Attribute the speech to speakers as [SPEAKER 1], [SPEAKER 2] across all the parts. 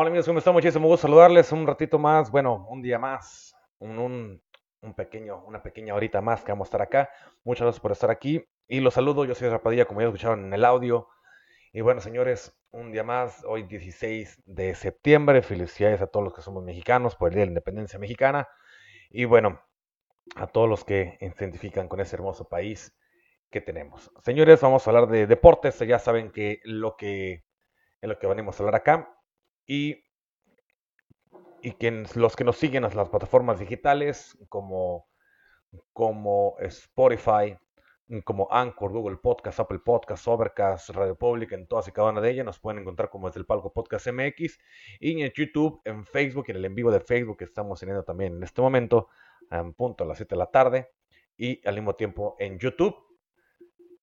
[SPEAKER 1] Hola amigos, ¿cómo están? Muchísimo gusto saludarles un ratito más, bueno, un día más, un, pequeño, una pequeña horita más que vamos a estar acá. Muchas gracias por estar aquí y los saludo, yo soy Rapadilla, como ya escucharon en el audio. Y bueno, señores, un día más, hoy 16 de septiembre, felicidades a todos los que somos mexicanos por el Día de la Independencia Mexicana. Y bueno, a todos los que identifican con ese hermoso país que tenemos. Señores, vamos a hablar de deportes, ya saben que lo que es lo que venimos a hablar acá y, los que nos siguen en las plataformas digitales como, como Spotify, como Anchor, Google Podcast, Apple Podcast, Overcast, Radio Public, en todas y cada una de ellas nos pueden encontrar como desde el palco Podcast MX y en YouTube, en Facebook, en el en vivo de Facebook que estamos teniendo también en este momento, en punto a las 7 de la tarde y al mismo tiempo en YouTube.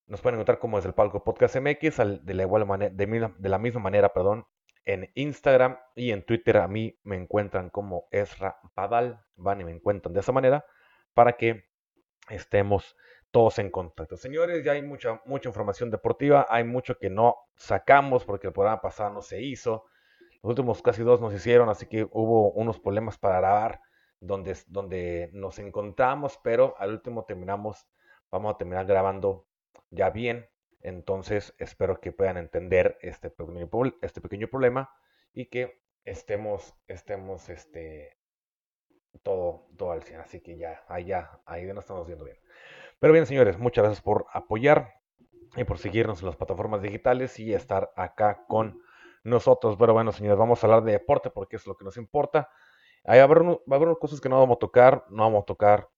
[SPEAKER 1] Nos pueden encontrar como desde el palco Podcast MX de manera, de la misma manera, perdón, en Instagram y en Twitter a mí me encuentran como Ezra Padal, van y me encuentran de esa manera para que estemos todos en contacto. Señores, ya hay mucha, mucha información deportiva, hay mucho que no sacamos porque el programa pasado no se hizo. Los últimos casi dos nos hicieron, así que hubo unos problemas para grabar donde, donde nos encontramos, pero al último terminamos, vamos a terminar grabando ya bien entonces espero que puedan entender este pequeño, este pequeño problema y que estemos, estemos este, todo, todo al 100. Así que ya, ahí ya, ahí nos estamos viendo bien. Pero bien, señores, muchas gracias por apoyar y por seguirnos en las plataformas digitales y estar acá con nosotros. Pero bueno, señores, vamos a hablar de deporte porque es lo que nos importa. Ahí va a haber, haber cosas que no vamos a tocar, no vamos a tocar.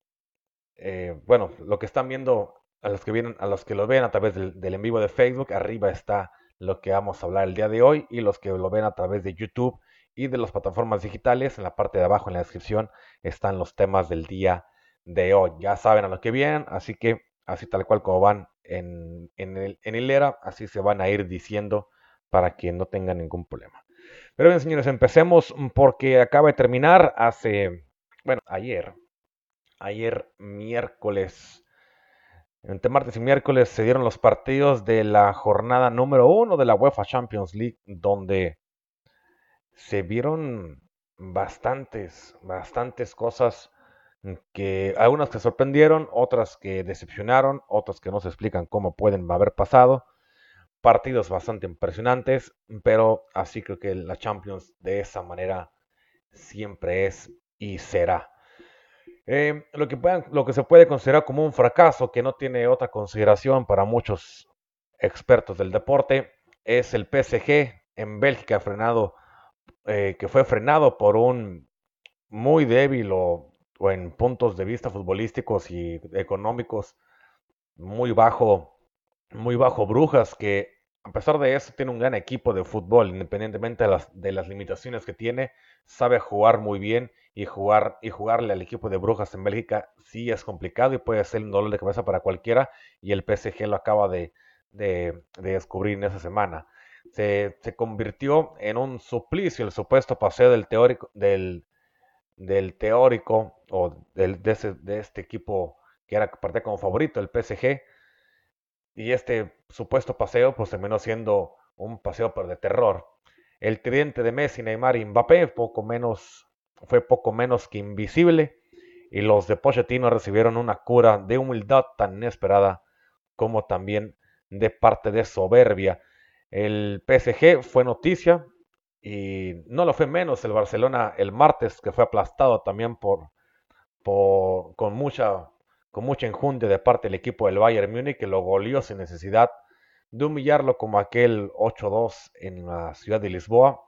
[SPEAKER 1] Eh, bueno, lo que están viendo a los que vienen, a los que lo ven a través del, en vivo de Facebook, arriba está lo que vamos a hablar el día de hoy y los que lo ven a través de YouTube y de las plataformas digitales, en la parte de abajo en la descripción están los temas del día de hoy. Ya saben a lo que vienen, así que así tal cual como van en, en, el, en hilera, así se van a ir diciendo para que no tengan ningún problema. Pero bien, señores, empecemos porque acaba de terminar hace, bueno, ayer, ayer miércoles entre martes y miércoles se dieron los partidos de la jornada número uno de la UEFA Champions League, donde se vieron bastantes, bastantes cosas que algunas que sorprendieron, otras que decepcionaron, otras que no se explican cómo pueden haber pasado. Partidos bastante impresionantes, pero así creo que la Champions de esa manera siempre es y será. Lo, que lo que se puede considerar como un fracaso, que no tiene otra consideración para muchos expertos del deporte, es el PSG en Bélgica frenado, eh, que fue frenado por un muy débil o, o, en puntos de vista futbolísticos y económicos muy bajo, muy bajo Brujas, que a pesar de eso tiene un gran equipo de fútbol, independientemente de las, de las limitaciones que tiene, sabe jugar muy bien y jugar y jugarle al equipo de Brujas en Bélgica sí es complicado y puede ser un dolor de cabeza para cualquiera y el PSG lo acaba de, descubrir en esa semana. Se, convirtió en un suplicio el supuesto paseo del teórico del, del teórico o del, de, de, este equipo que era parte como favorito, el PSG. Y este supuesto paseo pues terminó siendo un paseo de terror. El tridente de Messi, Neymar y Mbappé, poco menos fue poco menos que invisible y los de Pochettino recibieron una cura de humildad tan inesperada como también de parte de soberbia. El PSG fue noticia y no lo fue menos el Barcelona el martes que fue aplastado también por, por con mucha con mucha enjundia de parte del equipo del Bayern Múnich que lo goleó sin necesidad de humillarlo como aquel 8-2 en la ciudad de Lisboa.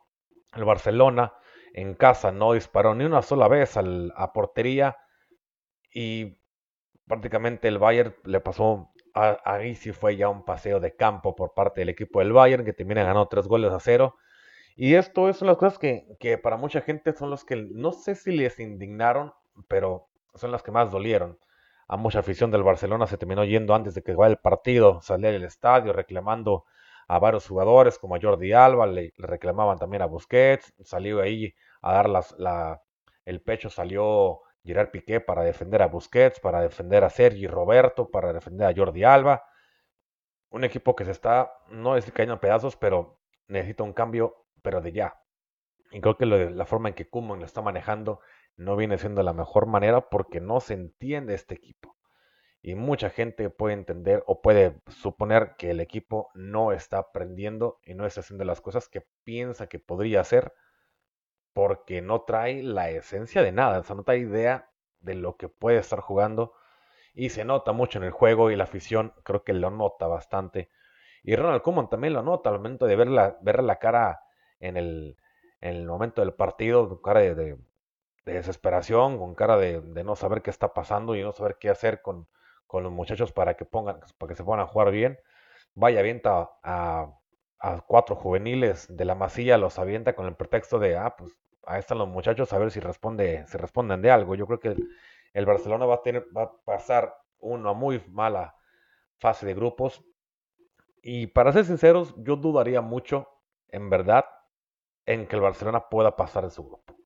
[SPEAKER 1] El Barcelona en casa no disparó ni una sola vez a portería y prácticamente el Bayern le pasó ahí sí fue ya un paseo de campo por parte del equipo del Bayern que termina ganando tres goles a cero Y esto son las cosas que, que para mucha gente son los que no sé si les indignaron, pero son las que más dolieron. A mucha afición del Barcelona se terminó yendo antes de que vaya el partido, salía del estadio reclamando a varios jugadores como a Jordi Alba, le, reclamaban también a Busquets, salió ahí a dar el pecho, salió Gerard Piqué para defender a Busquets, para defender a Sergi Roberto, para defender a Jordi Alba. Un equipo que se está, no decir cayendo en pedazos, pero necesita un cambio, pero de ya. Y creo que la forma en que Kuman lo está manejando no viene siendo la mejor manera porque no se entiende este equipo. Y mucha gente puede entender o puede suponer que el equipo no está aprendiendo y no está haciendo las cosas que piensa que podría hacer porque no trae la esencia de nada, o sea, no trae idea de lo que puede estar jugando y se nota mucho en el juego y la afición creo que lo nota bastante. Y Ronald Koeman también lo nota al momento de ver la, ver la cara en el, en el momento del partido, cara de, desesperación, con cara de, no saber qué está pasando y no saber qué hacer con, con los muchachos para que pongan, para que se pongan a jugar bien. Vaya, avienta a, cuatro juveniles de la masilla, los avienta con el pretexto de, ah, pues ahí están los muchachos, a ver si responde, si responden de algo. Yo creo que el, Barcelona va a tener, va a pasar una muy mala fase de grupos. Y para ser sinceros, yo dudaría mucho, en verdad, en que el Barcelona pueda pasar de su grupo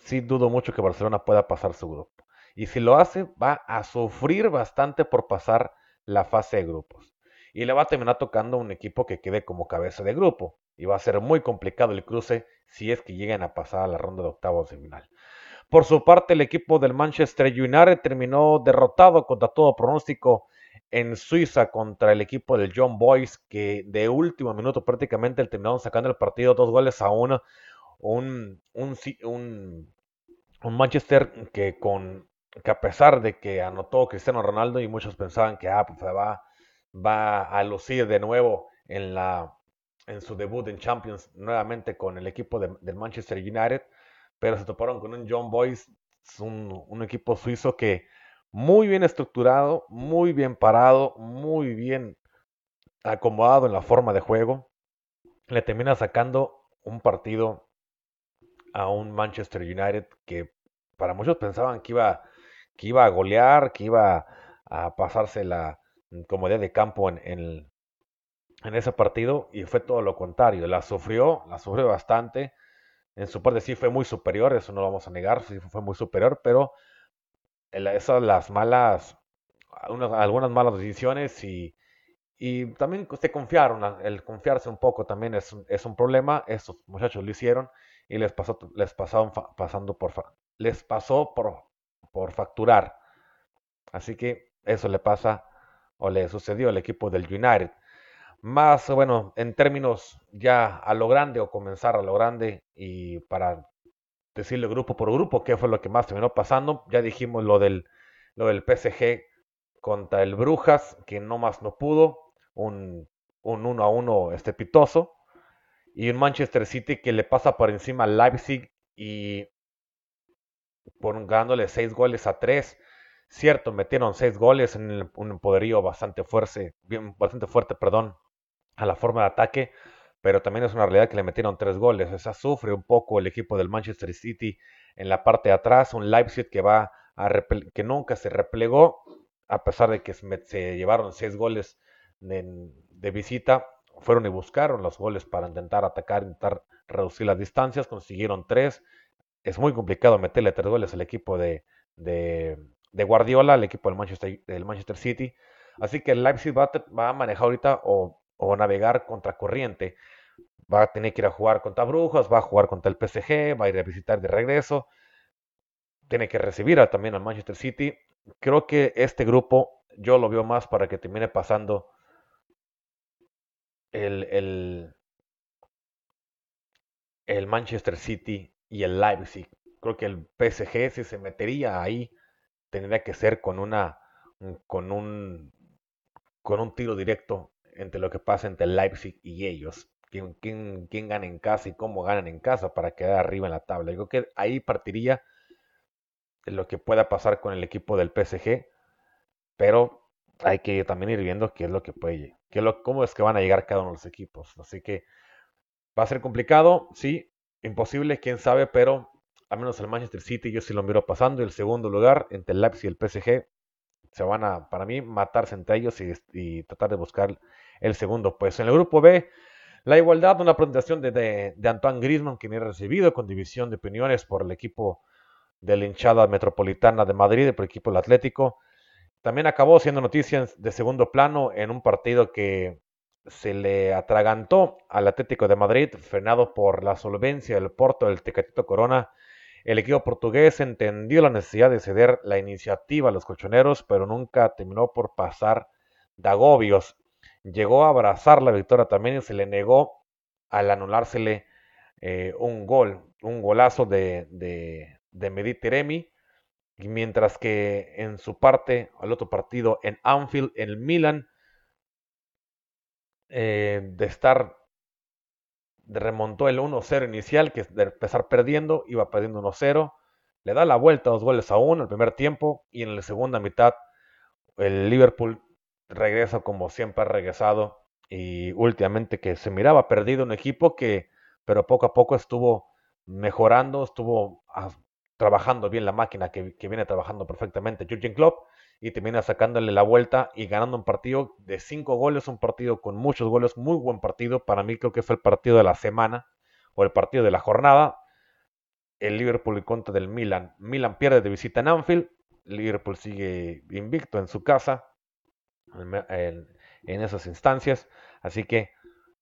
[SPEAKER 1] sí dudo mucho que Barcelona pueda pasar su grupo. Y si lo hace, va a sufrir bastante por pasar la fase de grupos. Y le va a terminar tocando un equipo que quede como cabeza de grupo. Y va a ser muy complicado el cruce si es que lleguen a pasar a la ronda de octavos de final. Por su parte, el equipo del Manchester United terminó derrotado contra todo pronóstico en Suiza contra el equipo del John Boys, que de último minuto prácticamente terminaron sacando el partido dos goles a uno un, un, un, Manchester que con que a pesar de que anotó Cristiano Ronaldo y muchos pensaban que ah, pues va, va a lucir de nuevo en, la, en su debut en Champions nuevamente con el equipo de, del Manchester United, pero se toparon con un John Boyce, un, un equipo suizo que muy bien estructurado, muy bien parado, muy bien acomodado en la forma de juego, le termina sacando un partido a un Manchester United que para muchos pensaban que iba, que iba a golear, que iba a pasarse la comodidad de campo en, en, ese partido y fue todo lo contrario. La sufrió, la sufrió bastante. En su parte sí fue muy superior, eso no lo vamos a negar, sí fue muy superior, pero esas las malas, algunas malas decisiones y, y también se confiaron, el confiarse un poco también es, es un problema, estos muchachos lo hicieron y les pasó, les pasaron pasando por, les pasó por, por facturar. Así que eso le pasa o le sucedió al equipo del United. Más, bueno, en términos ya a lo grande o comenzar a lo grande y para decirle grupo por grupo qué fue lo que más terminó pasando, ya dijimos lo del, lo del PSG contra el Brujas, que no más no pudo, un, un 1 a 1 estrepitoso y un Manchester City que le pasa por encima al Leipzig y ganándole 6 goles a 3. Cierto, metieron 6 goles en un poderío bastante fuerte, bien, bastante fuerte, perdón, a la forma de ataque, pero también es una realidad que le metieron 3 goles. O sea, sufre un poco el equipo del Manchester City en la parte de atrás, un Leipzig que va a que nunca se replegó, a pesar de que se llevaron 6 goles de, de visita, fueron y buscaron los goles para intentar atacar, intentar reducir las distancias, consiguieron tres. Es muy complicado meterle tres goles al equipo de, de, Guardiola, al equipo del Manchester, City. Así que el Leipzig va, a manejar ahorita o, o navegar contra corriente. Va a tener que ir a jugar contra Brujas, va a jugar contra el PSG, va a ir a visitar de regreso. Tiene que recibir también al Manchester City. Creo que este grupo yo lo veo más para que termine pasando el, el, Manchester City y el Leipzig. Creo que el PSG, si se metería ahí, tendría que ser con una con un con un tiro directo entre lo que pasa entre el Leipzig y ellos. Quién, quién, quién gana en casa y cómo ganan en casa para quedar arriba en la tabla. Yo creo que ahí partiría lo que pueda pasar con el equipo del PSG, pero hay que también ir viendo qué es lo que puede que lo, cómo es que van a llegar cada uno de los equipos. Así que Va a ser complicado, sí, imposible, quién sabe, pero al menos el Manchester City yo sí lo miro pasando. El segundo lugar, entre el Leipzig y el PSG, se van a, para mí, matarse entre ellos y, tratar de buscar el segundo. Pues en el grupo B, la igualdad, una presentación de, de, Antoine Griezmann, quien he recibido con división de opiniones por el equipo de la hinchada metropolitana de Madrid, por el equipo del Atlético. También acabó siendo noticias de segundo plano en un partido que se le atragantó al Atlético de Madrid, frenado por la solvencia del Porto del Tecatito Corona. El equipo portugués entendió la necesidad de ceder la iniciativa a los colchoneros, pero nunca terminó por pasar de agobios. Llegó a abrazar la victoria también y se le negó al anulársele eh, un gol, un golazo de, de, de mientras que en su parte, al otro partido en Anfield, en el Milan, eh, de estar, remontó el 1-0 inicial, que de empezar perdiendo, iba perdiendo 1-0, le da la vuelta dos goles a uno el primer tiempo y en la segunda mitad el Liverpool regresa como siempre ha regresado y últimamente que se miraba perdido un equipo que pero poco a poco estuvo mejorando, estuvo trabajando bien la máquina que, viene trabajando perfectamente Jurgen Klopp y termina sacándole la vuelta y ganando un partido de cinco goles, un partido con muchos goles, muy buen partido. Para mí creo que fue el partido de la semana o el partido de la jornada. El Liverpool en contra del Milan. Milan pierde de visita en Anfield. Liverpool sigue invicto en su casa en, esas instancias. Así que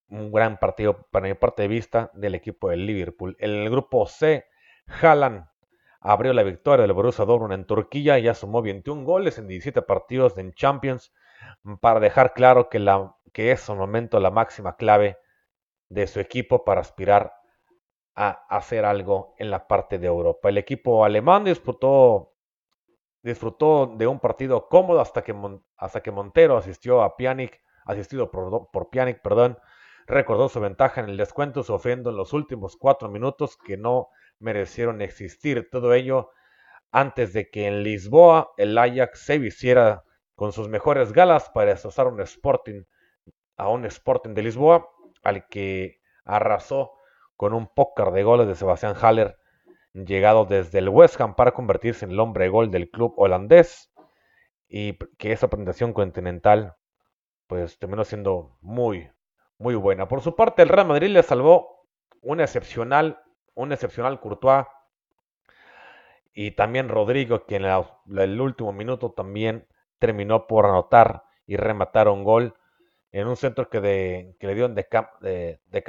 [SPEAKER 1] un gran partido para mi parte de vista del equipo del Liverpool. En el grupo C, Haaland abrió la victoria del Borussia Dortmund en Turquía y ya sumó 21 goles en 17 partidos en Champions para dejar claro que, la, que es un momento la máxima clave de su equipo para aspirar a hacer algo en la parte de Europa. El equipo alemán disfrutó, disfrutó de un partido cómodo hasta que, hasta que Montero asistió a Pjanic, asistido por, por Pjanic, perdón, recordó su ventaja en el descuento, sufriendo en los últimos cuatro minutos que no merecieron existir. Todo ello antes de que en Lisboa el Ajax se vistiera con sus mejores galas para destrozar un Sporting, a un Sporting de Lisboa, al que arrasó con un pócar de goles de Sebastián Haller, llegado desde el West Ham para convertirse en el hombre gol del club holandés, y que esa presentación continental pues terminó siendo muy, muy buena. Por su parte, el Real Madrid le salvó una excepcional un excepcional Courtois y también Rodrigo, que en el último minuto también terminó por anotar y rematar un gol en un centro que, le dio de, de, de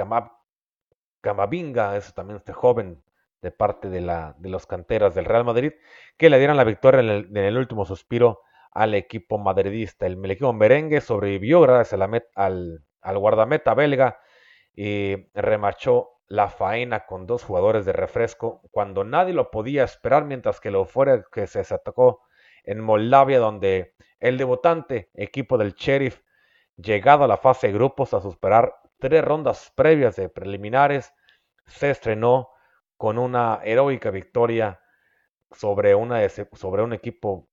[SPEAKER 1] Camavinga, es también este joven de parte de, la, de los canteras del Real Madrid, que le dieron la victoria en el, último suspiro al equipo madridista. El equipo merengue sobrevivió gracias al, al guardameta belga y remachó la faena con dos jugadores de refresco cuando nadie lo podía esperar mientras que lo fuera que se atacó en Moldavia donde el debutante equipo del Sheriff llegado a la fase de grupos a superar tres rondas previas de preliminares se estrenó con una heroica victoria sobre, una, sobre un equipo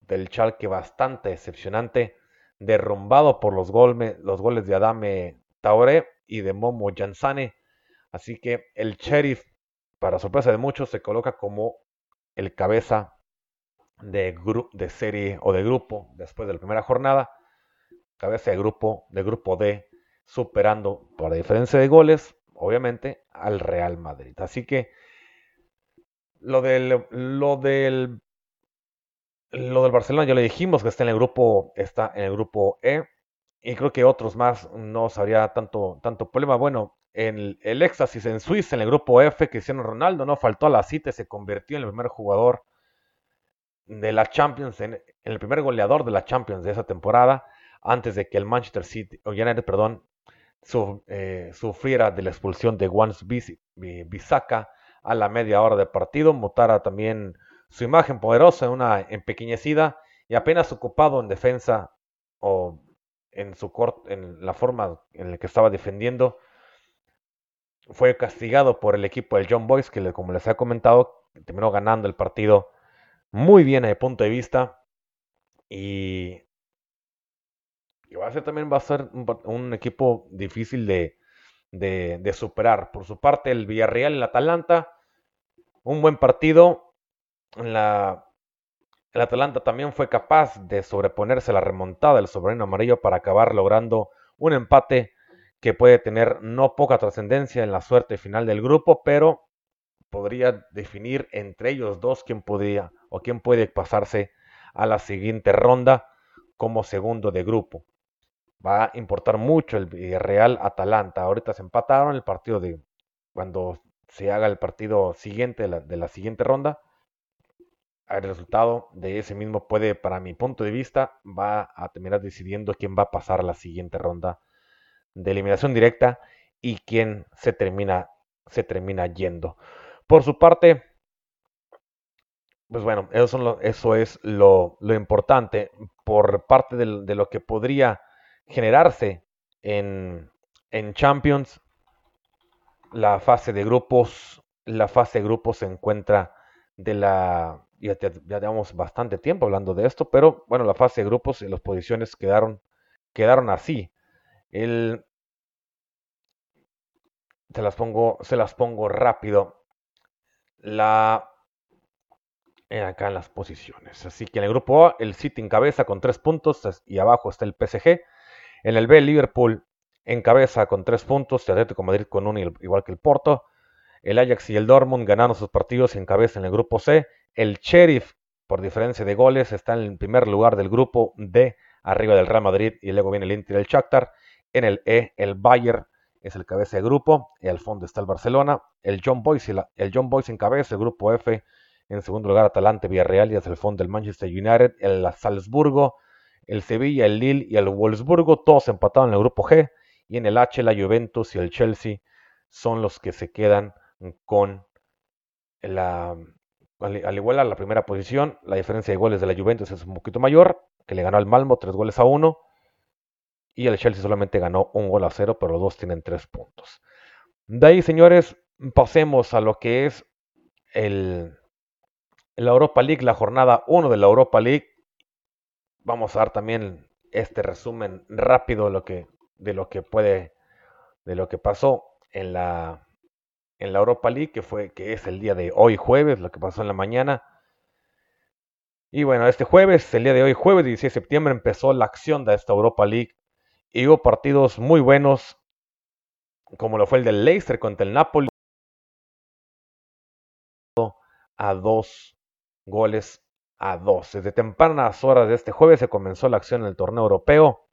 [SPEAKER 1] del Chalke bastante decepcionante derrumbado por los, los goles de Adame Taure y de Momo Jansane Así que el sheriff, para sorpresa de muchos, se coloca como el cabeza de, serie o de grupo después de la primera jornada. Cabeza de grupo, de grupo D, superando por diferencia de goles, obviamente, al Real Madrid. Así que lo del, lo del, lo del Barcelona ya le dijimos que está en el grupo, está en el grupo E. Y creo que otros más no sabría tanto, tanto problema. Bueno, en el éxtasis en Suiza, en el grupo F, Cristiano Ronaldo no faltó a la cita y se convirtió en el primer jugador de la Champions, en, el primer goleador de la Champions de esa temporada, antes de que el Manchester City, o United, perdón, eh, sufriera de la expulsión de Wans Bisaka a la media hora de partido, mutara también su imagen poderosa en una empequeñecida y apenas ocupado en defensa o en su en la forma en la que estaba defendiendo, fue castigado por el equipo del John Boys, que como les he comentado, terminó ganando el partido muy bien desde punto de vista. Y, y va a ser también va a ser un, equipo difícil de, de, superar. Por su parte, el Villarreal el Atalanta, un buen partido. La, el Atalanta también fue capaz de sobreponerse a la remontada del soberano amarillo para acabar logrando un empate que puede tener no poca trascendencia en la suerte final del grupo, pero podría definir entre ellos dos quién podría o quién puede pasarse a la siguiente ronda como segundo de grupo. Va a importar mucho el Real Atalanta. Ahorita se empataron el partido de cuando se haga el partido siguiente de la, de la siguiente ronda. El resultado de ese mismo puede, para mi punto de vista, va a terminar decidiendo quién va a pasar a la siguiente ronda de eliminación directa y quién se termina, se termina yendo. Por su parte, pues bueno, eso, es lo, importante por parte de, lo que podría generarse en, en Champions. La fase de grupos, la fase de grupos se encuentra de la ya, ya, llevamos bastante tiempo hablando de esto, pero bueno, la fase de grupos y las posiciones quedaron, quedaron así. El, se las pongo, se las pongo rápido. La acá en las posiciones. Así que en el grupo A, el City encabeza con tres puntos y abajo está el PSG. En el B, Liverpool encabeza con tres puntos, y Atlético Madrid con uno, igual que el Porto. El Ajax y el Dortmund ganaron sus partidos y en el grupo C. El Sheriff, por diferencia de goles, está en el primer lugar del grupo D, arriba del Real Madrid, y luego viene el Inter y el Shakhtar. En el E, el Bayern es el cabeza de grupo, y al fondo está el Barcelona. El John Boyce, el John Boyce encabeza el grupo F, en segundo lugar Atalante, Villarreal y hacia el fondo el Manchester United, el Salzburgo, el Sevilla, el Lille y el Wolfsburgo, todos empatados en el grupo G. Y en el H, la Juventus y el Chelsea son los que se quedan con la... Al, igual a la primera posición, la diferencia de goles de la Juventus es un poquito mayor, que le ganó al Malmo tres goles a uno. Y el Chelsea solamente ganó un gol a cero, pero los dos tienen tres puntos. De ahí, señores, pasemos a lo que es el, la Europa League, la jornada 1 de la Europa League. Vamos a dar también este resumen rápido de lo que, de lo que puede, de lo que pasó en la, en la Europa League, que fue, que es el día de hoy jueves, lo que pasó en la mañana. Y bueno, este jueves, el día de hoy, jueves 16 de septiembre, empezó la acción de esta Europa League. Y hubo partidos muy buenos, como lo fue el del Leicester contra el Napoli. A dos goles a dos. Desde tempranas horas de este jueves se comenzó la acción en el torneo europeo.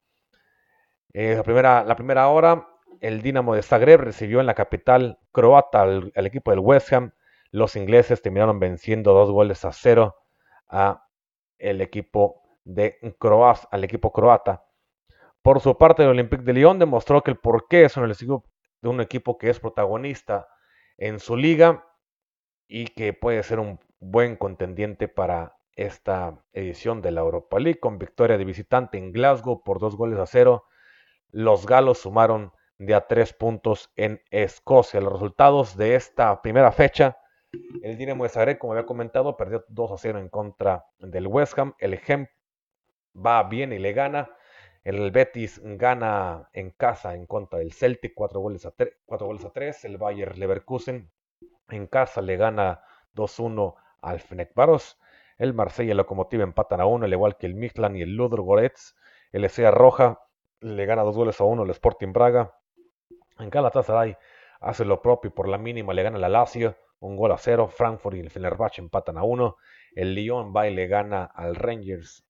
[SPEAKER 1] Eh, la, primera, la primera hora, el Dinamo de Zagreb recibió en la capital croata al, equipo del West Ham. Los ingleses terminaron venciendo dos goles a cero a el equipo de Croaz, al equipo croata. Por su parte, el Olympique de Lyon demostró que el porqué es de un equipo que es protagonista en su liga y que puede ser un buen contendiente para esta edición de la Europa League con victoria de visitante en Glasgow por dos goles a cero. Los galos sumaron de a tres puntos en Escocia. Los resultados de esta primera fecha. El Dinamo de Zagreb, como había comentado, perdió 2 a 0 en contra del West Ham. El Gem va bien y le gana. El Betis gana en casa en contra del Celtic 4 goles a, 3, goles a 3. El Bayer Leverkusen en casa le gana 2-1 al Fenecvaros. El Marsella y el Locomotiva empatan a uno, al igual que el Midland y el Ludogorets. El Esea Roja le gana dos goles a uno al Sporting Braga. En Galatasaray hace lo propio por la mínima le gana la Lazio, un gol a cero. Frankfurt y el Fenerbahce empatan a uno. El Lyon va y le gana al Rangers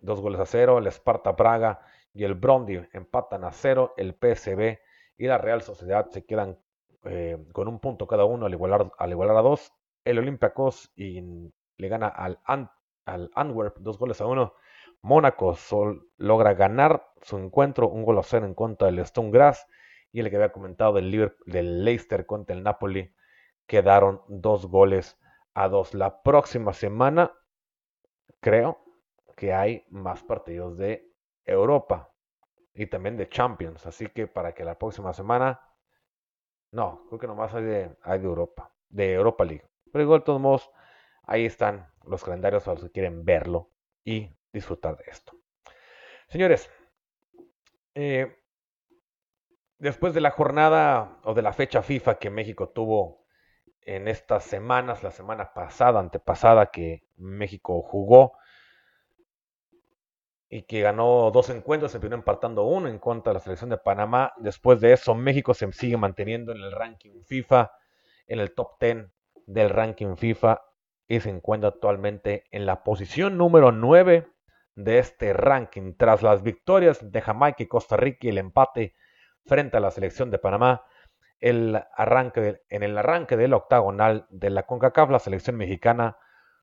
[SPEAKER 1] dos goles a cero. El Sparta Braga y el Brondi empatan a cero. El PSB y la Real Sociedad se quedan eh, con un punto cada uno al igualar, al a dos el Olympiacos y le gana al, al Antwerp dos goles a uno. Mónaco logra ganar su encuentro, un gol a cero en contra del Stone Grass. Y el que había comentado del, del Leicester contra el Napoli quedaron dos goles a dos. La próxima semana creo que hay más partidos de Europa y también de Champions. Así que para que la próxima semana, no, creo que nomás hay de, Europa, de Europa League. Pero igual, de todos modos, ahí están los calendarios para los que quieren verlo y disfrutar de esto. Señores, eh, después de la jornada o de la fecha FIFA que México tuvo en estas semanas, la semana pasada, antepasada que México jugó y que ganó dos encuentros, se vino empatando uno en contra de la selección de Panamá. Después de eso, México se sigue manteniendo en el ranking FIFA, en el top 10 del ranking FIFA y se encuentra actualmente en la posición número 9 de este ranking. Tras las victorias de Jamaica y Costa Rica y el empate frente a la selección de Panamá, el arranque en el arranque del octagonal de la CONCACAF, la selección mexicana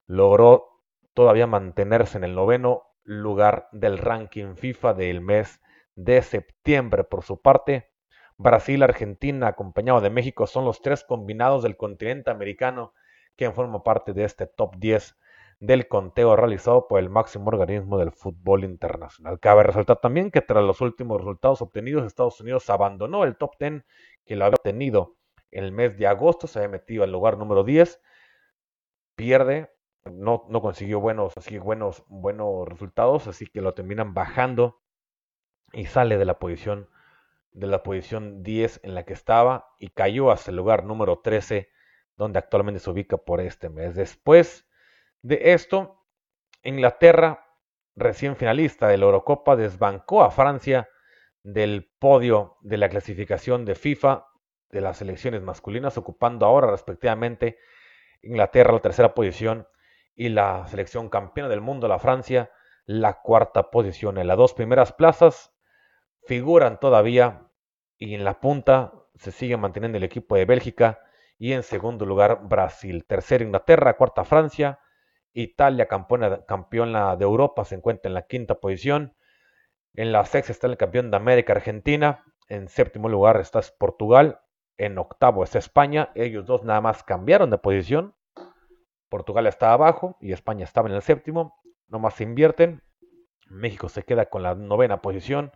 [SPEAKER 1] logró todavía mantenerse en el noveno lugar del ranking FIFA del mes de septiembre. Por su parte, Brasil, Argentina, acompañado de México, son los tres combinados del continente americano que forman parte de este top 10 del conteo realizado por el máximo organismo del fútbol internacional. Cabe resaltar también que tras los últimos resultados obtenidos, Estados Unidos abandonó el top 10 que lo había obtenido en el mes de agosto, se había metido al lugar número 10, pierde, no, consiguió buenos, así, buenos, buenos resultados, así que lo terminan bajando y sale de la posición de la posición 10 en la que estaba y cayó hasta el lugar número 13 donde actualmente se ubica por este mes. Después de esto, Inglaterra, recién finalista de la Eurocopa, desbancó a Francia del podio de la clasificación de FIFA de las selecciones masculinas, ocupando ahora respectivamente Inglaterra la tercera posición y la selección campeona del mundo, la Francia, la cuarta posición. En las dos primeras plazas figuran todavía y en la punta se sigue manteniendo el equipo de Bélgica y en segundo lugar Brasil. Tercera Inglaterra, cuarta Francia, Italia, campeona, campeona de Europa, se encuentra en la quinta posición. En la sexta está el campeón de América, Argentina. En séptimo lugar está Portugal. En octavo está España. Ellos dos nada más cambiaron de posición. Portugal está abajo y España estaba en el séptimo. No más se invierten. México se queda con la novena posición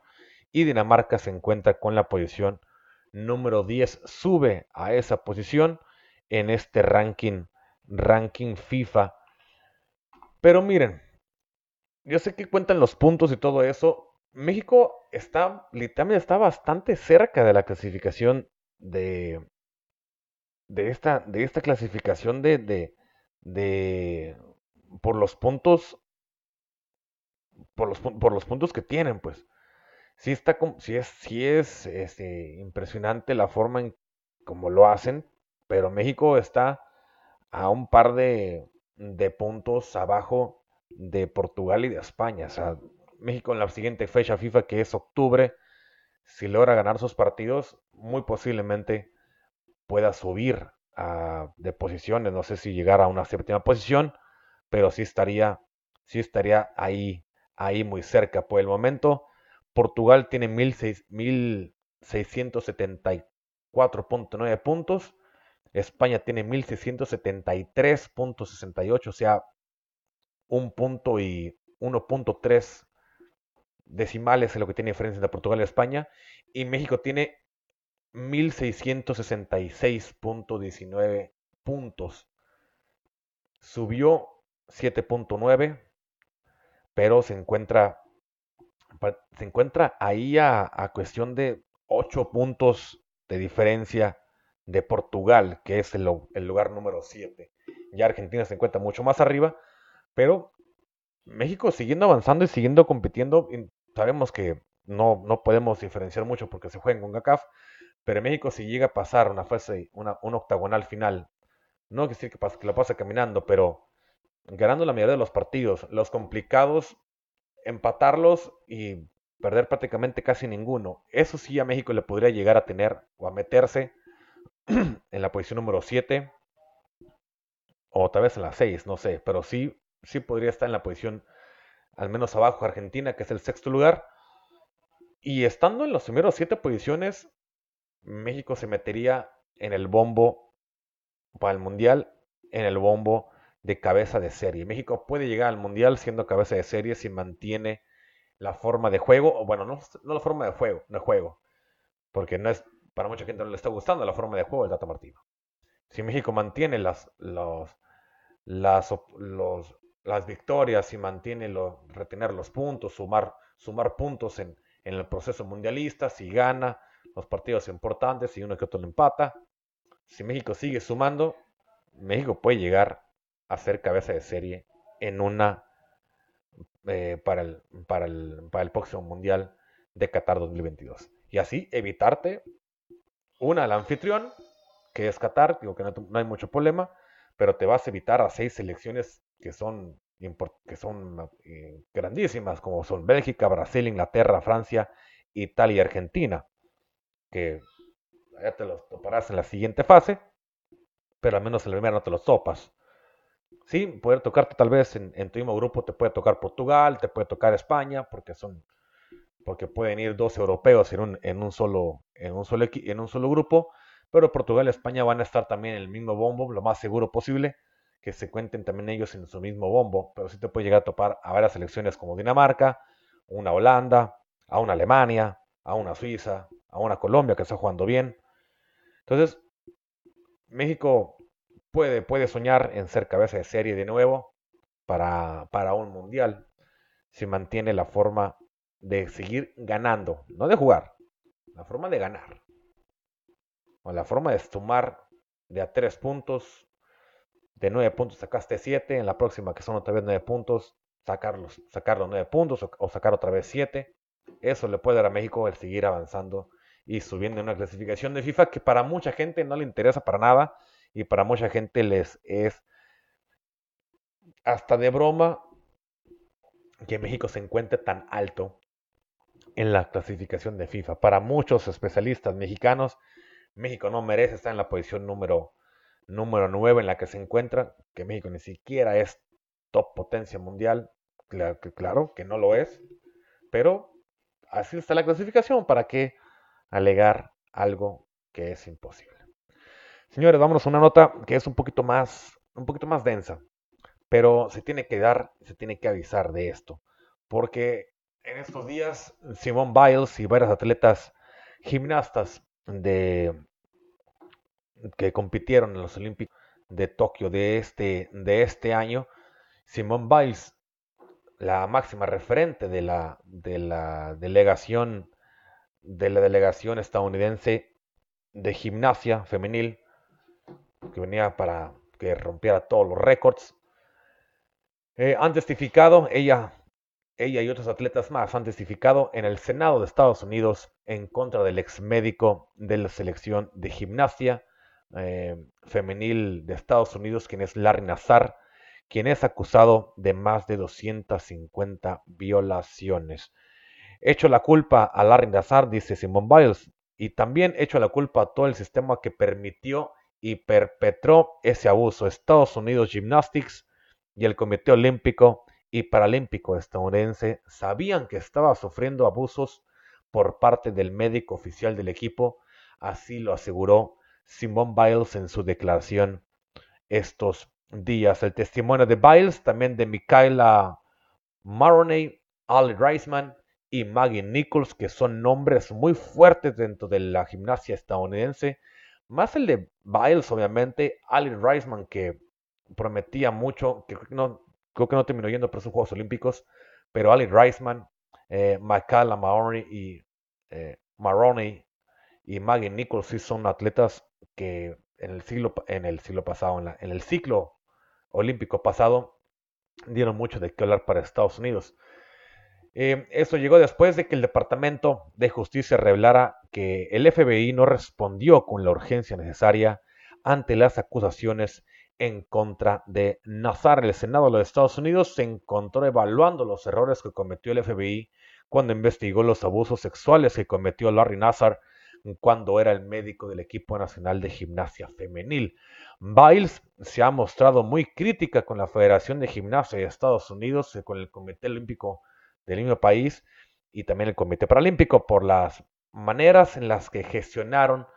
[SPEAKER 1] y Dinamarca se encuentra con la posición número 10. Sube a esa posición en este ranking, ranking FIFA pero miren, yo sé que cuentan los puntos y todo eso. México está, literalmente está bastante cerca de la clasificación de, de, esta, de esta clasificación de, de, de, por los puntos, por los, por los puntos que tienen, pues. Sí, está, sí es, sí es este, impresionante la forma en como lo hacen, pero México está a un par de, de puntos abajo de Portugal y de España. O sea, México en la siguiente fecha FIFA, que es octubre, si logra ganar sus partidos, muy posiblemente pueda subir a, de posiciones. No sé si llegar a una séptima posición, pero sí estaría, sí estaría ahí, ahí muy cerca. Por el momento, Portugal tiene 1674.9 puntos España tiene 1673.68, o sea, un punto y 1.3 decimales es lo que tiene diferencia entre Portugal y España. Y México tiene 1666.19 puntos. Subió 7.9, pero se encuentra, se encuentra ahí a, cuestión de 8 puntos de diferencia de Portugal, que es el, lugar número 7. Ya Argentina se encuentra mucho más arriba, pero México siguiendo avanzando y siguiendo compitiendo, sabemos que no, no podemos diferenciar mucho porque se juega en CONCACAF, pero México si llega a pasar una fase, una, un octagonal final, no quiere decir que, lo pase caminando, pero ganando la mayoría de los partidos, los complicados, empatarlos y perder prácticamente casi ninguno. Eso sí a México le podría llegar a tener o a meterse en la posición número 7 o tal vez en la 6, no sé, pero sí, sí podría estar en la posición al menos abajo Argentina, que es el sexto lugar. Y estando en las primeros 7 posiciones, México se metería en el bombo para el Mundial, en el bombo de cabeza de serie. México puede llegar al Mundial siendo cabeza de serie si mantiene la forma de juego, o bueno, no, la forma de juego, no juego, porque no es para mucha gente no le está gustando la forma de juego del Tata Martino. Si México mantiene las, las, las victorias y mantiene lo, retener los puntos, sumar, sumar puntos en, en el proceso mundialista, si gana, los partidos importantes y uno que otro lo empata. Si México sigue sumando, México puede llegar a ser cabeza de serie en una eh, para, el, para, el, para el próximo Mundial de Qatar 2022. Y así evitarte una al anfitrión, que es Qatar, digo que no, no, hay mucho problema, pero te vas a evitar a seis selecciones que son, que son eh, grandísimas, como son Bélgica, Brasil, Inglaterra, Francia, Italia y Argentina, que ya te los toparás en la siguiente fase, pero al menos en la primera no te los topas. Sí, poder tocarte tal vez en, tu mismo grupo, te puede tocar Portugal, te puede tocar España, porque son porque pueden ir dos europeos en un, en un solo en un solo en un solo grupo, pero Portugal y España van a estar también en el mismo bombo, lo más seguro posible, que se cuenten también ellos en su mismo bombo, pero sí te puede llegar a topar a varias selecciones como Dinamarca, una Holanda, a una Alemania, a una Suiza, a una Colombia que está jugando bien. Entonces, México puede, puede soñar en ser cabeza de serie de nuevo para, para un mundial si mantiene la forma de seguir ganando, no de jugar, la forma de ganar. O la forma de sumar de a tres puntos, de nueve puntos sacaste siete, en la próxima que son otra vez nueve puntos, sacarlos, sacar los nueve puntos o, sacar otra vez siete. Eso le puede dar a México el seguir avanzando y subiendo en una clasificación de FIFA que para mucha gente no le interesa para nada y para mucha gente les es hasta de broma que México se encuentre tan alto en la clasificación de FIFA. Para muchos especialistas mexicanos, México no merece estar en la posición número, número 9 en la que se encuentra, que México ni siquiera es top potencia mundial, claro que, claro, que no lo es, pero así está la clasificación, ¿para qué alegar algo que es imposible? Señores, vámonos a una nota que es un poquito más, un poquito más densa, pero se tiene que dar, se tiene que avisar de esto, porque en estos días, Simone Biles y varios atletas gimnastas de, que compitieron en los Olímpicos de Tokio de este, de este año, Simone Biles, la máxima referente de la, de la delegación de la delegación estadounidense de gimnasia femenil, que venía para que rompiera todos los récords. Eh, han testificado, ella ella y otros atletas más han testificado en el Senado de Estados Unidos en contra del ex médico de la selección de gimnasia eh, femenil de Estados Unidos, quien es Larry Nazar, quien es acusado de más de 250 violaciones. Hecho la culpa a Larry Nazar, dice Simon Biles, y también hecho la culpa a todo el sistema que permitió y perpetró ese abuso. Estados Unidos Gymnastics y el Comité Olímpico y Paralímpico estadounidense sabían que estaba sufriendo abusos por parte del médico oficial del equipo, así lo aseguró Simone Biles en su declaración estos días. El testimonio de Biles, también de Michaela Maroney, Ali Reisman y Maggie Nichols, que son nombres muy fuertes dentro de la gimnasia estadounidense. Más el de Biles, obviamente, Ali Reisman, que prometía mucho, que no, creo que no terminó yendo para esos Juegos Olímpicos, pero Ali Reisman, eh, Maroney y eh, Maroney y Maggie Nichols sí son atletas que en el siglo, en el siglo pasado, en, el ciclo olímpico pasado, dieron mucho de qué hablar para Estados Unidos. Eh, esto llegó después de que el Departamento de Justicia revelara que el FBI no respondió con la urgencia necesaria ante las acusaciones en contra de Nazar. El Senado de los Estados Unidos se encontró evaluando los errores que cometió el FBI cuando investigó los abusos sexuales que cometió Larry Nazar cuando era el médico del equipo nacional de gimnasia femenil. Biles se ha mostrado muy crítica con la Federación de Gimnasia de Estados Unidos, con el Comité Olímpico del mismo país y también el Comité Paralímpico por las maneras en las que gestionaron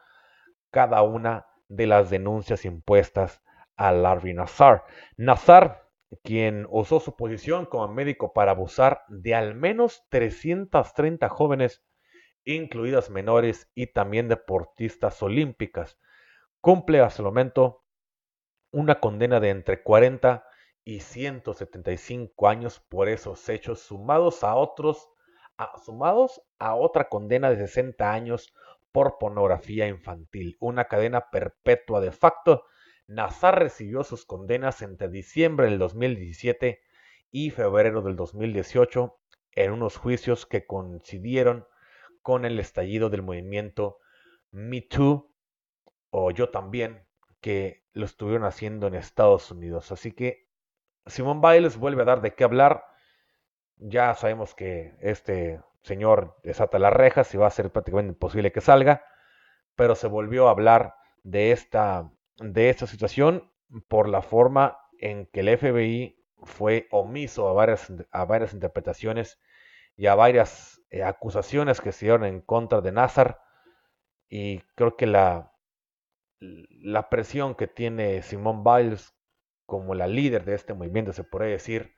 [SPEAKER 1] cada una de las denuncias impuestas a Larry Nazar. Nazar, quien usó su posición como médico para abusar de al menos 330 jóvenes, incluidas menores y también deportistas olímpicas, cumple hasta el momento una condena de entre 40 y 175 años por esos hechos, sumados a otros, sumados a otra condena de 60 años por pornografía infantil, una cadena perpetua de facto. Nazar recibió sus condenas entre diciembre del 2017 y febrero del 2018 en unos juicios que coincidieron con el estallido del movimiento Me Too o Yo también, que lo estuvieron haciendo en Estados Unidos. Así que Simón Biles vuelve a dar de qué hablar. Ya sabemos que este señor desata las rejas y va a ser prácticamente imposible que salga, pero se volvió a hablar de esta, de esta situación por la forma en que el FBI fue omiso a varias, a varias interpretaciones y a varias eh, acusaciones que se dieron en contra de Nazar. Y creo que la, la presión que tiene Simón Biles como la líder de este movimiento, se puede decir,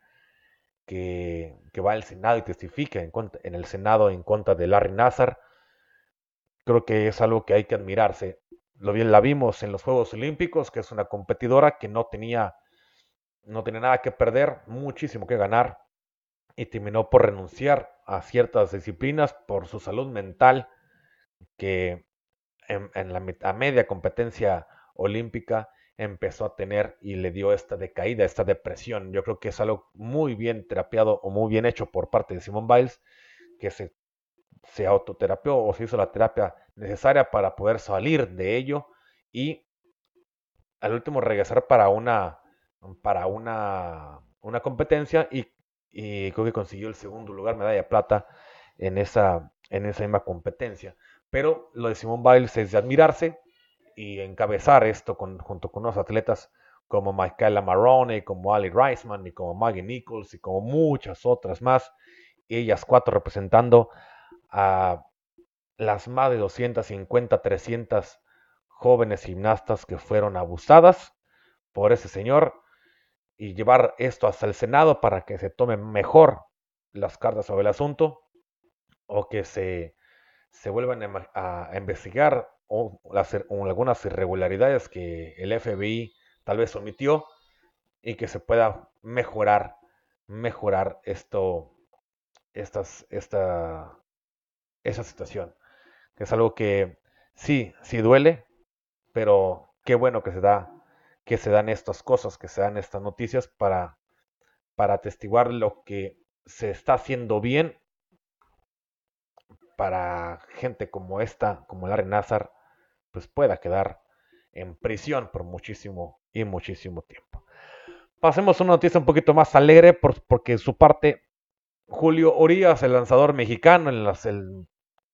[SPEAKER 1] que, va al Senado y testifica en, en el Senado en contra de Larry Nazar, creo que es algo que hay que admirarse. Lo bien la vimos en los Juegos Olímpicos, que es una competidora que no tenía, no tenía nada que perder, muchísimo que ganar, y terminó por renunciar a ciertas disciplinas por su salud mental, que en, en la a media competencia olímpica empezó a tener y le dio esta decaída, esta depresión. Yo creo que es algo muy bien terapiado o muy bien hecho por parte de Simone Biles, que se, se autoterapió o se hizo la terapia necesaria para poder salir de ello y al último regresar para una, para una, una competencia y, y creo que consiguió el segundo lugar, medalla plata en esa, en esa misma competencia. Pero lo de Simone Biles es de admirarse, y encabezar esto junto con unos atletas como Michaela Marrone, como Ali Reisman y como Maggie Nichols y como muchas otras más. ellas cuatro representando a las más de 250, 300 jóvenes gimnastas que fueron abusadas por ese señor y llevar esto hasta el Senado para que se tomen mejor las cartas sobre el asunto o que se, se vuelvan a investigar o, algunas irregularidades que el FBI tal vez omitió y que se pueda mejorar, mejorar esto, estas, esta, esa situación. Es algo que sí, sí duele, pero qué bueno que se da, que se dan estas cosas, que se dan estas noticias para, para atestiguar lo que se está haciendo bien para gente como esta, como Larry Nazar, pues pueda quedar en prisión por muchísimo y muchísimo tiempo. Pasemos a una noticia un poquito más alegre porque en su parte Julio Orías, el lanzador mexicano, el, el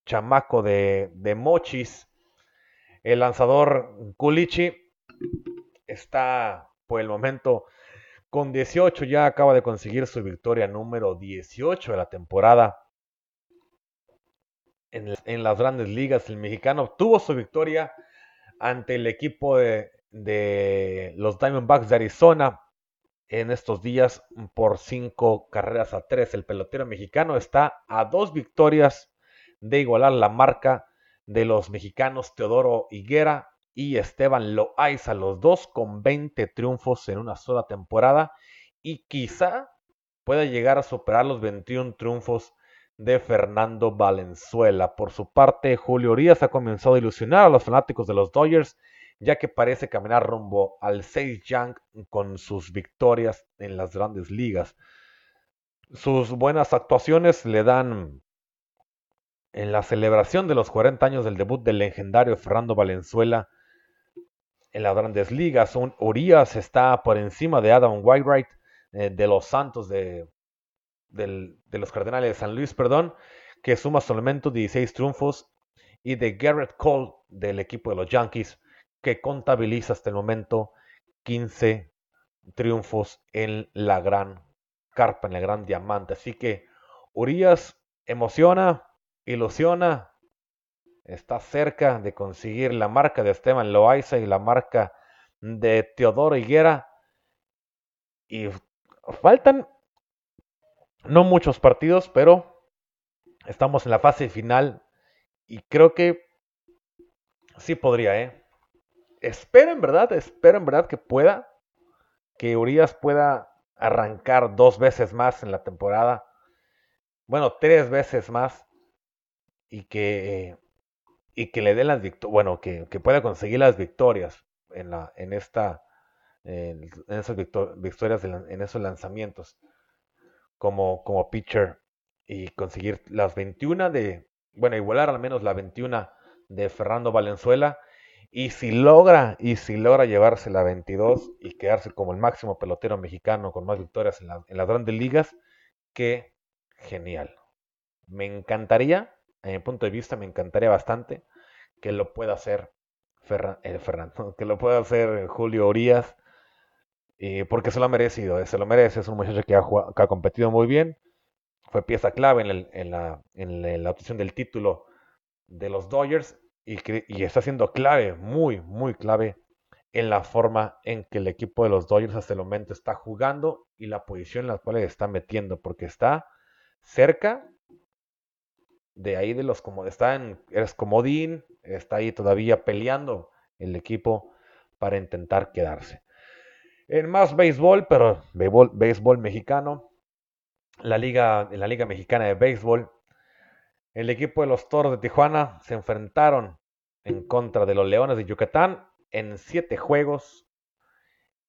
[SPEAKER 1] chamaco de, de, Mochis, el lanzador Culichi, está por el momento con 18, ya acaba de conseguir su victoria número 18 de la temporada en, las grandes ligas. El mexicano obtuvo su victoria ante el equipo de, de los Diamondbacks de Arizona en estos días por cinco carreras a tres. El pelotero mexicano está a dos victorias de igualar la marca de los mexicanos Teodoro Higuera y Esteban Loaiza, los dos con 20 triunfos en una sola temporada y quizá pueda llegar a superar los 21 triunfos de Fernando Valenzuela. Por su parte, Julio Urias ha comenzado a ilusionar a los fanáticos de los Dodgers, ya que parece caminar rumbo al 6 Young con sus victorias en las grandes ligas. Sus buenas actuaciones le dan en la celebración de los 40 años del debut del legendario Fernando Valenzuela en las grandes ligas. Urias está por encima de Adam Whitewright eh, de los Santos de de los Cardenales de San Luis, perdón, que suma solamente 16 triunfos, y de Garrett Cole del equipo de los Yankees, que contabiliza hasta el momento 15 triunfos en la gran carpa, en la gran diamante. Así que Urias emociona, ilusiona, está cerca de conseguir la marca de Esteban Loaiza y la marca de Teodoro Higuera. Y faltan no muchos partidos, pero estamos en la fase final y creo que sí podría, ¿eh? Espero en verdad, espero en verdad que pueda, que Urias pueda arrancar dos veces más en la temporada, bueno, tres veces más y que y que le dé las victorias, bueno, que, pueda conseguir las victorias en, la, en esta, en, esas victorias, en esos lanzamientos como, como pitcher y conseguir las 21 de, bueno, igualar al menos la 21 de Fernando Valenzuela. Y si logra, y si logra llevarse la 22 y quedarse como el máximo pelotero mexicano con más victorias en, en las grandes ligas, que genial. Me encantaría, a mi punto de vista, me encantaría bastante que lo pueda hacer eh, Fernando, que lo pueda hacer Julio Urias, porque se lo ha merecido, eh, se lo merece, es un muchacho que ha, que ha competido muy bien, fue pieza clave en, la, en, la, obtención del título de los Dodgers y, y está siendo clave, muy, muy clave en la forma en que el equipo de los Dodgers hasta el momento está jugando y la posición en la cual está metiendo, porque está cerca de ahí de los como está en eres comodín, está ahí todavía peleando el equipo para intentar quedarse. En más béisbol, pero béisbol, béisbol mexicano, la liga, en la Liga Mexicana de Béisbol, el equipo de los Toros de Tijuana se enfrentaron en contra de los Leones de Yucatán en siete juegos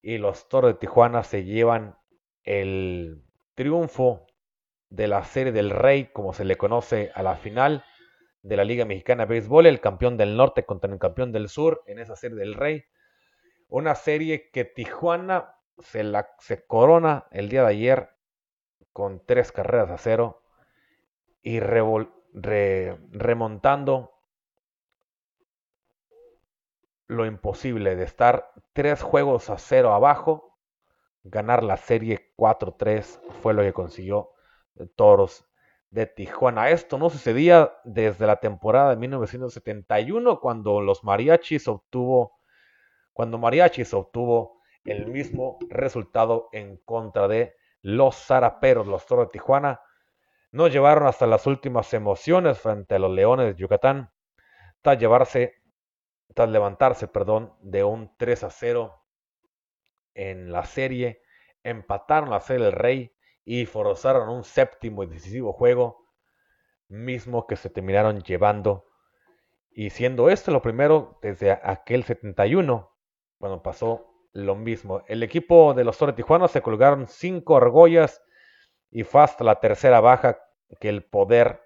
[SPEAKER 1] y los Toros de Tijuana se llevan el triunfo de la Serie del Rey, como se le conoce a la final de la Liga Mexicana de Béisbol, el campeón del norte contra el campeón del sur en esa Serie del Rey. Una serie que Tijuana se, la, se corona el día de ayer con tres carreras a cero y remontando lo imposible de estar tres juegos a cero abajo, ganar la serie 4-3 fue lo que consiguió Toros de Tijuana. Esto no sucedía desde la temporada de 1971 cuando los Mariachis obtuvo cuando Mariachis obtuvo el mismo resultado en contra de los Zaraperos, los Toros de Tijuana. Nos llevaron hasta las últimas emociones frente a los Leones de Yucatán, tras llevarse, tras levantarse, perdón, de un 3 a 0 en la serie, empataron la serie del Rey y forzaron un séptimo y decisivo juego, mismo que se terminaron llevando. Y siendo esto lo primero desde aquel 71, cuando pasó lo mismo. El equipo de los Toros Tijuana se colgaron cinco argollas y fue hasta la tercera baja que el poder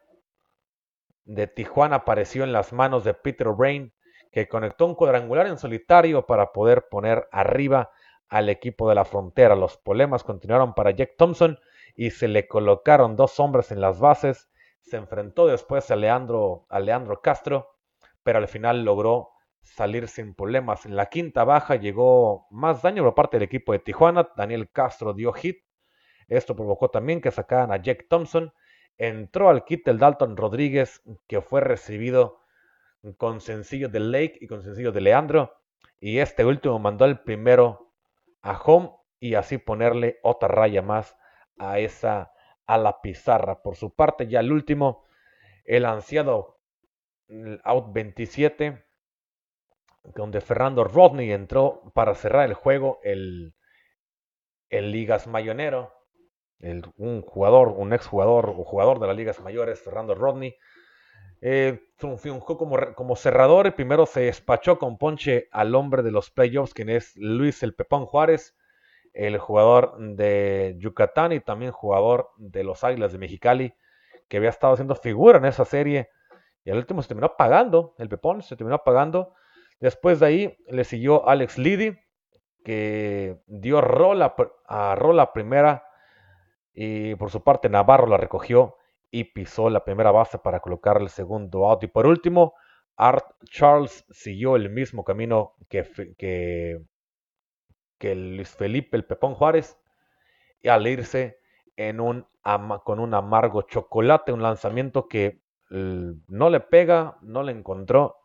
[SPEAKER 1] de Tijuana apareció en las manos de Peter Brain, que conectó un cuadrangular en solitario para poder poner arriba al equipo de la frontera. Los problemas continuaron para Jack Thompson y se le colocaron dos hombres en las bases. Se enfrentó después a Leandro Castro, pero al final logró salir sin problemas. En la quinta baja llegó más daño por parte del equipo de Tijuana. Daniel Castro dio hit. Esto provocó también que sacaran a Jack Thompson. Entró al kit el Dalton Rodríguez, que fue recibido con sencillo de Lake y con sencillo de Leandro. Y este último mandó el primero a home y así ponerle otra raya más a esa a la pizarra. Por su parte, ya el último, el ansiado out 27, donde Fernando Rodney entró para cerrar el juego, el, el Ligas Mayonero, un jugador, un exjugador o jugador de las Ligas Mayores, Fernando Rodney, eh, como, como cerrador. Primero se despachó con ponche al hombre de los playoffs, quien es Luis el Pepón Juárez, el jugador de Yucatán y también jugador de los Águilas de Mexicali, que había estado haciendo figura en esa serie. Y al último se terminó pagando, el Pepón se terminó pagando. Después de ahí le siguió Alex Liddy, que dio rola a rola primera. Y por su parte Navarro la recogió y pisó la primera base para colocar el segundo out. Y por último, Art Charles siguió el mismo camino que, que, Luis Felipe el Pepón Juárez y al irse con un amargo chocolate, un lanzamiento que no le pega, no le encontró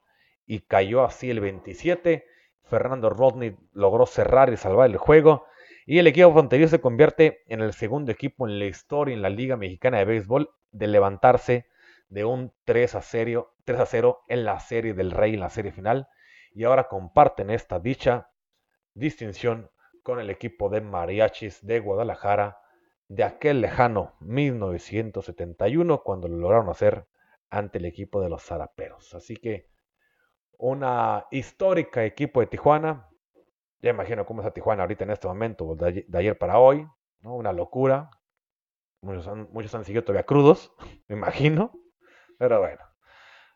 [SPEAKER 1] y cayó así el 27. Fernando Rodney logró cerrar y salvar el juego. Y el equipo fronterizo se convierte en el segundo equipo en la historia en la Liga Mexicana de Béisbol de levantarse de un 3 a, 0, 3 a 0 en la serie del Rey, en la serie final. Y ahora comparten esta dicha distinción con el equipo de Mariachis de Guadalajara de aquel lejano 1971 cuando lo lograron hacer ante el equipo de los Zaraperos. Así que una histórica equipo de Tijuana. Ya imagino cómo está Tijuana ahorita en este momento, de, ayer para hoy, ¿no? Una locura. Muchos han, muchos han seguido todavía crudos, me imagino. Pero bueno.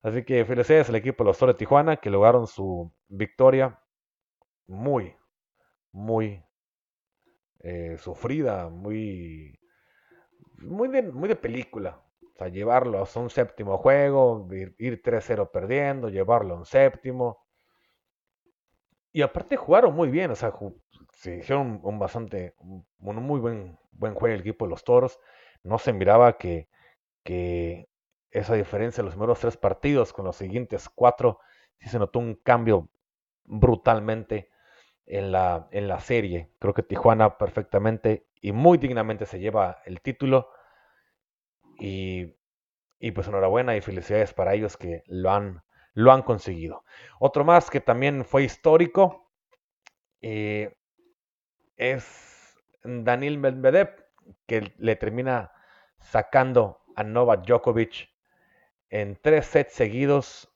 [SPEAKER 1] Así que felicidades al equipo de los Toros de Tijuana que lograron su victoria muy, muy eh, sufrida, muy, muy de película. O sea, llevarlo a un séptimo juego, ir, 3-0 perdiendo, llevarlo a un séptimo. Y aparte jugaron muy bien, o sea, se hicieron un bastante, un, muy buen, buen juego el equipo de los Toros. No se miraba que, que esa diferencia en los primeros tres partidos con los siguientes cuatro, sí se notó un cambio brutalmente en la, en la serie. Creo que Tijuana perfectamente y muy dignamente se lleva el título. Y, pues enhorabuena y felicidades para ellos que lo han, lo han conseguido. Otro más que también fue histórico eh, es Daniel Medvedev, que le termina sacando a Novak Djokovic en tres sets seguidos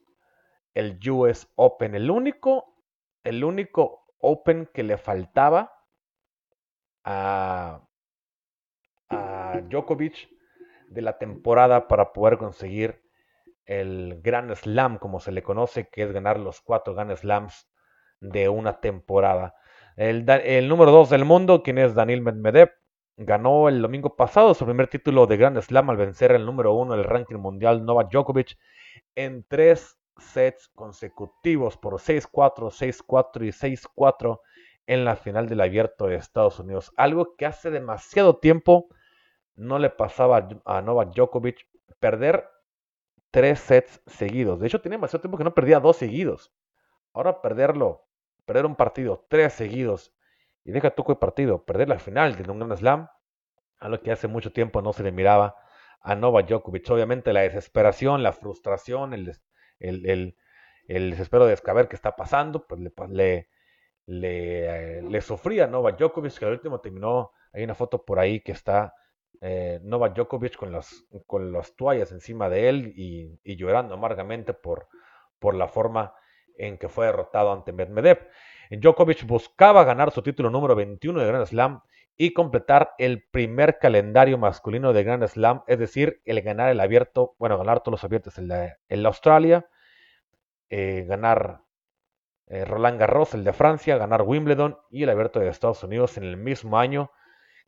[SPEAKER 1] el US Open. El único, el único Open que le faltaba a, a Djokovic de la temporada para poder conseguir el Grand Slam, como se le conoce, que es ganar los cuatro Grand Slams de una temporada. El, número dos del mundo, quien es Daniel Medvedev, ganó el domingo pasado su primer título de Grand Slam al vencer el número uno del ranking mundial Novak Djokovic en tres sets consecutivos por 6-4, 6-4 y 6-4 en la final del abierto de Estados Unidos. Algo que hace demasiado tiempo no le pasaba a Novak Djokovic perder tres sets seguidos. De hecho, tenía demasiado tiempo que no perdía dos seguidos. Ahora perderlo, perder un partido, tres seguidos, y deja tu partido, perder la final de un Grand Slam, a lo que hace mucho tiempo no se le miraba a Novak Djokovic. Obviamente la desesperación, la frustración, el, el, el, desespero de saber qué está pasando, pues le, le, le, le sufría a Novak Djokovic, que al último terminó, hay una foto por ahí que está eh, Novak Djokovic con las, toallas encima de él y, llorando amargamente por, por la forma en que fue derrotado ante Medvedev. Djokovic buscaba ganar su título número 21 de Grand Slam y completar el primer calendario masculino de Grand Slam, es decir, el ganar el abierto, bueno, ganar todos los abiertos en la, Australia, eh, ganar eh, Roland Garros, el de Francia, ganar Wimbledon y el abierto de Estados Unidos en el mismo año,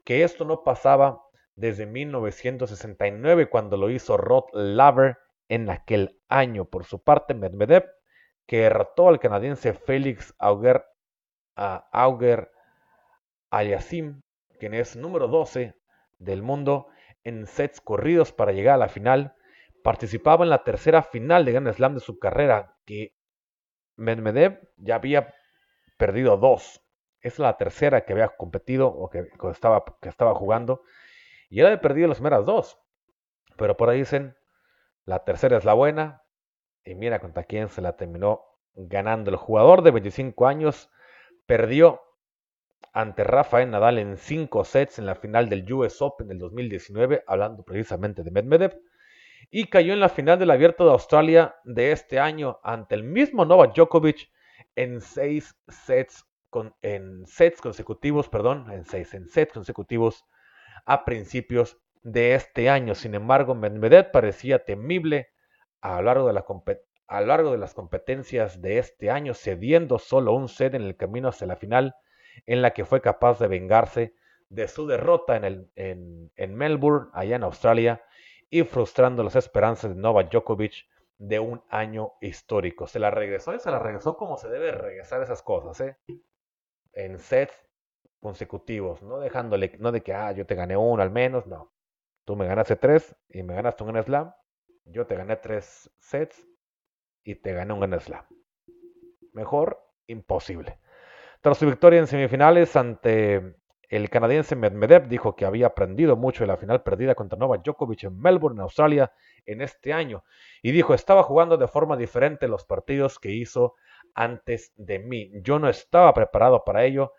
[SPEAKER 1] que esto no pasaba desde 1969 cuando lo hizo Rod Laver en aquel año. Por su parte, Medvedev, que derrotó al canadiense Félix Auger, Aliasim quien es número 12 del mundo en sets corridos para llegar a la final, participaba en la tercera final de Grand Slam de su carrera, que Medvedev ya había perdido dos. Es la tercera que había competido o que estaba jugando. Y él había perdido las primeras dos. Pero por ahí dicen, la tercera es la buena. Y mira contra quién se la terminó ganando. El jugador de 25 años perdió ante Rafael Nadal en cinco sets en la final del US Open del 2019, hablando precisamente de Medvedev, y cayó en la final del Abierto de Australia de este año ante el mismo Novak Djokovic en seis sets, en sets consecutivos, perdón, en seis en sets consecutivos a principios de este año. Sin embargo, Medvedev parecía temible a lo largo de las competencias de este año, cediendo solo un set en el camino hacia la final en la que fue capaz de vengarse de su derrota en, el, Melbourne, allá en Australia, y frustrando las esperanzas de Novak Djokovic de un año histórico. Se la regresó y se la regresó como se debe regresar esas cosas, ¿eh? En sets consecutivos, no dejándole, no de que, ah, yo te gané uno al menos, no. Tú me ganaste tres y me ganaste un Grand Slam. Yo te gané tres sets y te gané un Grand Slam. Mejor, imposible. Tras su victoria en semifinales ante el canadiense Medvedev, dijo que había aprendido mucho de la final perdida contra Novak Djokovic en Melbourne, Australia, en este año. Y dijo, estaba jugando de forma diferente los partidos que hizo antes de mí. Yo no estaba preparado para ello,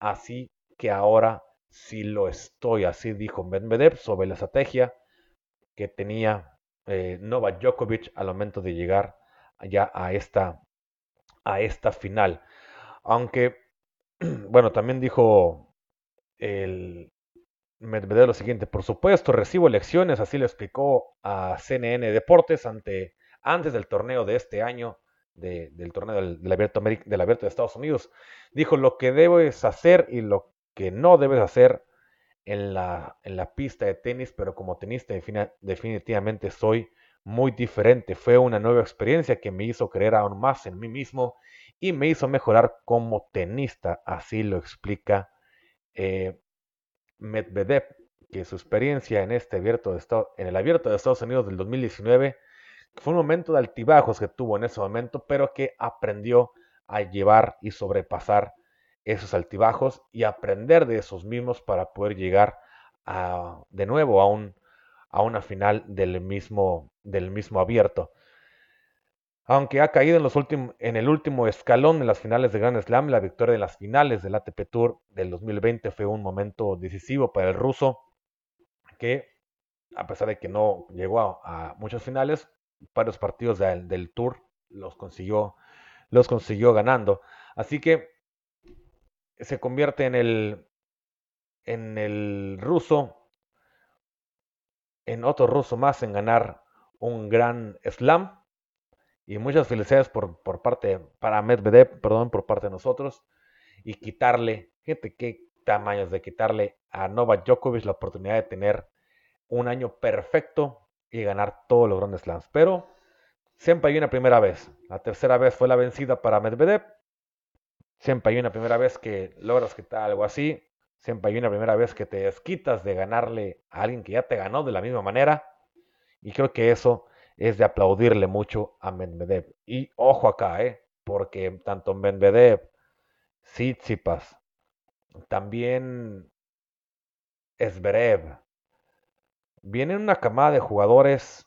[SPEAKER 1] así que ahora sí lo estoy. Así dijo Medvedev sobre la estrategia que tenía eh, Novak Djokovic al momento de llegar ya a esta a esta final. Aunque, bueno, también dijo el Medvedev lo siguiente, por supuesto, recibo lecciones, así lo explicó a CNN Deportes ante, antes del torneo de este año, del torneo del, abierto, de Estados Unidos. Dijo lo que debes hacer y lo que no debes hacer en la, en la pista de tenis, pero como tenista definitivamente soy muy diferente. Fue una nueva experiencia que me hizo creer aún más en mí mismo y me hizo mejorar como tenista, así lo explica eh, Medvedev, que su experiencia en, este abierto de en el abierto de Estados Unidos del 2019 fue un momento de altibajos que tuvo en ese momento, pero que aprendió a llevar y sobrepasar esos altibajos y aprender de esos mismos para poder llegar a, de nuevo a, un, a una final del mismo, abierto. Aunque ha caído en, en el último escalón de las finales de Grand Slam, la victoria de las finales del ATP Tour del 2020 fue un momento decisivo para el ruso, que a pesar de que no llegó a, muchas finales, varios partidos del Tour los consiguió, los consiguió ganando. Así que se convierte en el, en el ruso, en otro ruso más en ganar un gran slam y muchas felicidades por, por parte, para Medvedev, perdón, por parte de nosotros. Y quitarle, gente, qué tamaños de quitarle a Novak Djokovic la oportunidad de tener un año perfecto y ganar todos los grandes slams. Pero siempre hay una primera vez. La tercera vez fue la vencida para Medvedev. Siempre hay una primera vez que logras quitar algo así. Siempre hay una primera vez que te desquitas de ganarle a alguien que ya te ganó de la misma manera. Y creo que eso es de aplaudirle mucho a Medvedev. Y ojo acá, ¿eh? porque tanto Medvedev, Tsitsipas, también Esberev, vienen una camada de jugadores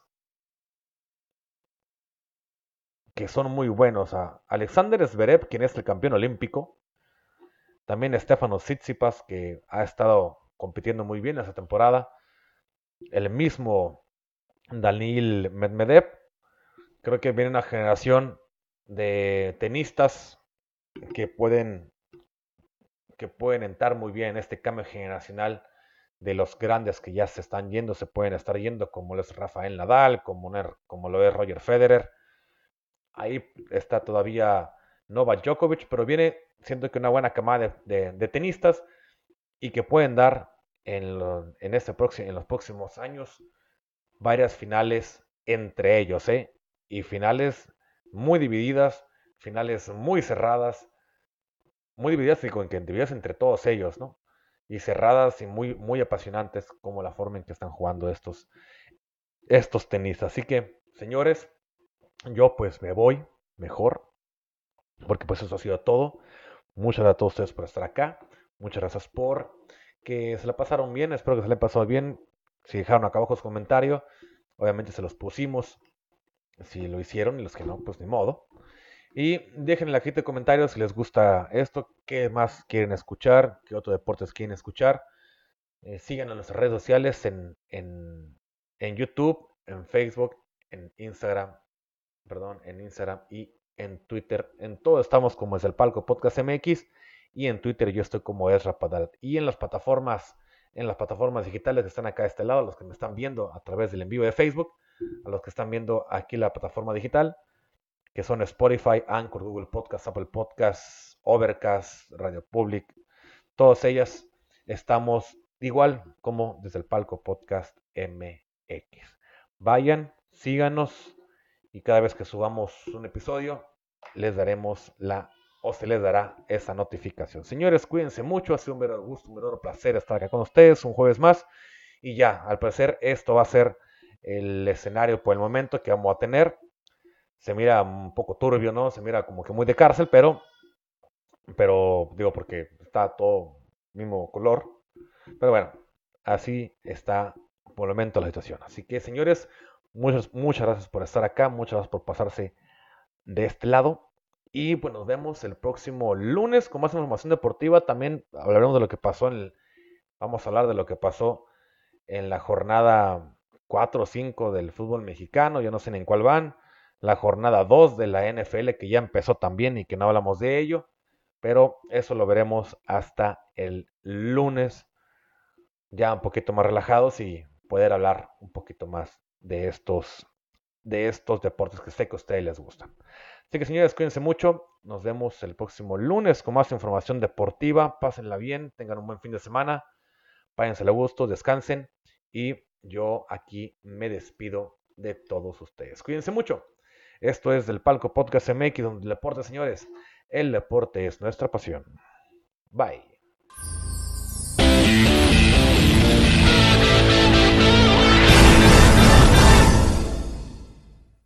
[SPEAKER 1] que son muy buenos. A Alexander Esberev, quien es el campeón olímpico, también Stefano Tsitsipas, que ha estado compitiendo muy bien esta temporada, el mismo Daniil Medvedev. Creo que viene una generación de tenistas que pueden que pueden entrar muy bien en este cambio generacional de los grandes que ya se están yendo, se pueden estar yendo, como lo es Rafael Nadal, como, como lo es Roger Federer. Ahí está todavía Novak Djokovic, pero viene siendo que una buena camada de, tenistas y que pueden dar en, en, este próximo, en los próximos años varias finales entre ellos, ¿eh? Y finales muy divididas, finales muy cerradas, muy divididas y con divididas entre todos ellos, ¿no? Y cerradas y muy, muy apasionantes como la forma en que están jugando estos, estos tenistas. Así que, señores, yo pues me voy mejor, porque pues eso ha sido todo. Muchas gracias a todos ustedes por estar acá. Muchas gracias por que se la pasaron bien. Espero que se le pasado bien. Si dejaron acá abajo su comentario, obviamente se los pusimos. Si lo hicieron y los que no, pues ni modo. Y dejen en la de comentarios si les gusta esto, qué más quieren escuchar, qué otros deportes quieren escuchar. Eh, sigan en nuestras redes sociales, en, en, en, YouTube, en Facebook, en Instagram, perdón, en Instagram y en Twitter. En todo estamos como es el palco podcast MX y en Twitter yo estoy como es Rapadal. Y en las plataformas en las plataformas digitales que están acá a este lado, los que me están viendo a través del envío de Facebook, a los que están viendo aquí la plataforma digital, que son Spotify, Anchor, Google Podcast, Apple Podcast, Overcast, Radio Public, todas ellas estamos igual como desde el palco Podcast MX. Vayan, síganos y cada vez que subamos un episodio les daremos la o se les dará esa notificación. Señores, cuídense mucho, ha sido un verdadero gusto, un verdadero placer estar acá con ustedes un jueves más. Y ya, al parecer esto va a ser el escenario por el momento que vamos a tener. Se mira un poco turbio, ¿no? Se mira como que muy de cárcel, pero, pero digo porque está todo mismo color. Pero bueno, así está por el momento la situación. Así que, señores, muchas, muchas gracias por estar acá, muchas gracias por pasarse de este lado. Y pues nos vemos el próximo lunes con más información deportiva. También hablaremos de lo que pasó en el, vamos a hablar de lo que pasó en la jornada 4 o 5 del fútbol mexicano. Ya no sé en cuál van. La jornada 2 de la NFL que ya empezó también y que no hablamos de ello, pero eso lo veremos hasta el lunes, ya un poquito más relajados y poder hablar un poquito más de estos, de estos deportes que sé que a ustedes les gustan. Así que señores, cuídense mucho, nos vemos el próximo lunes con más información deportiva, pásenla bien, tengan un buen fin de semana, váyanse a gusto, descansen y yo aquí me despido de todos ustedes. Cuídense mucho. Esto es del Palco Podcast MX, donde el deporte, señores, el deporte es nuestra pasión. Bye.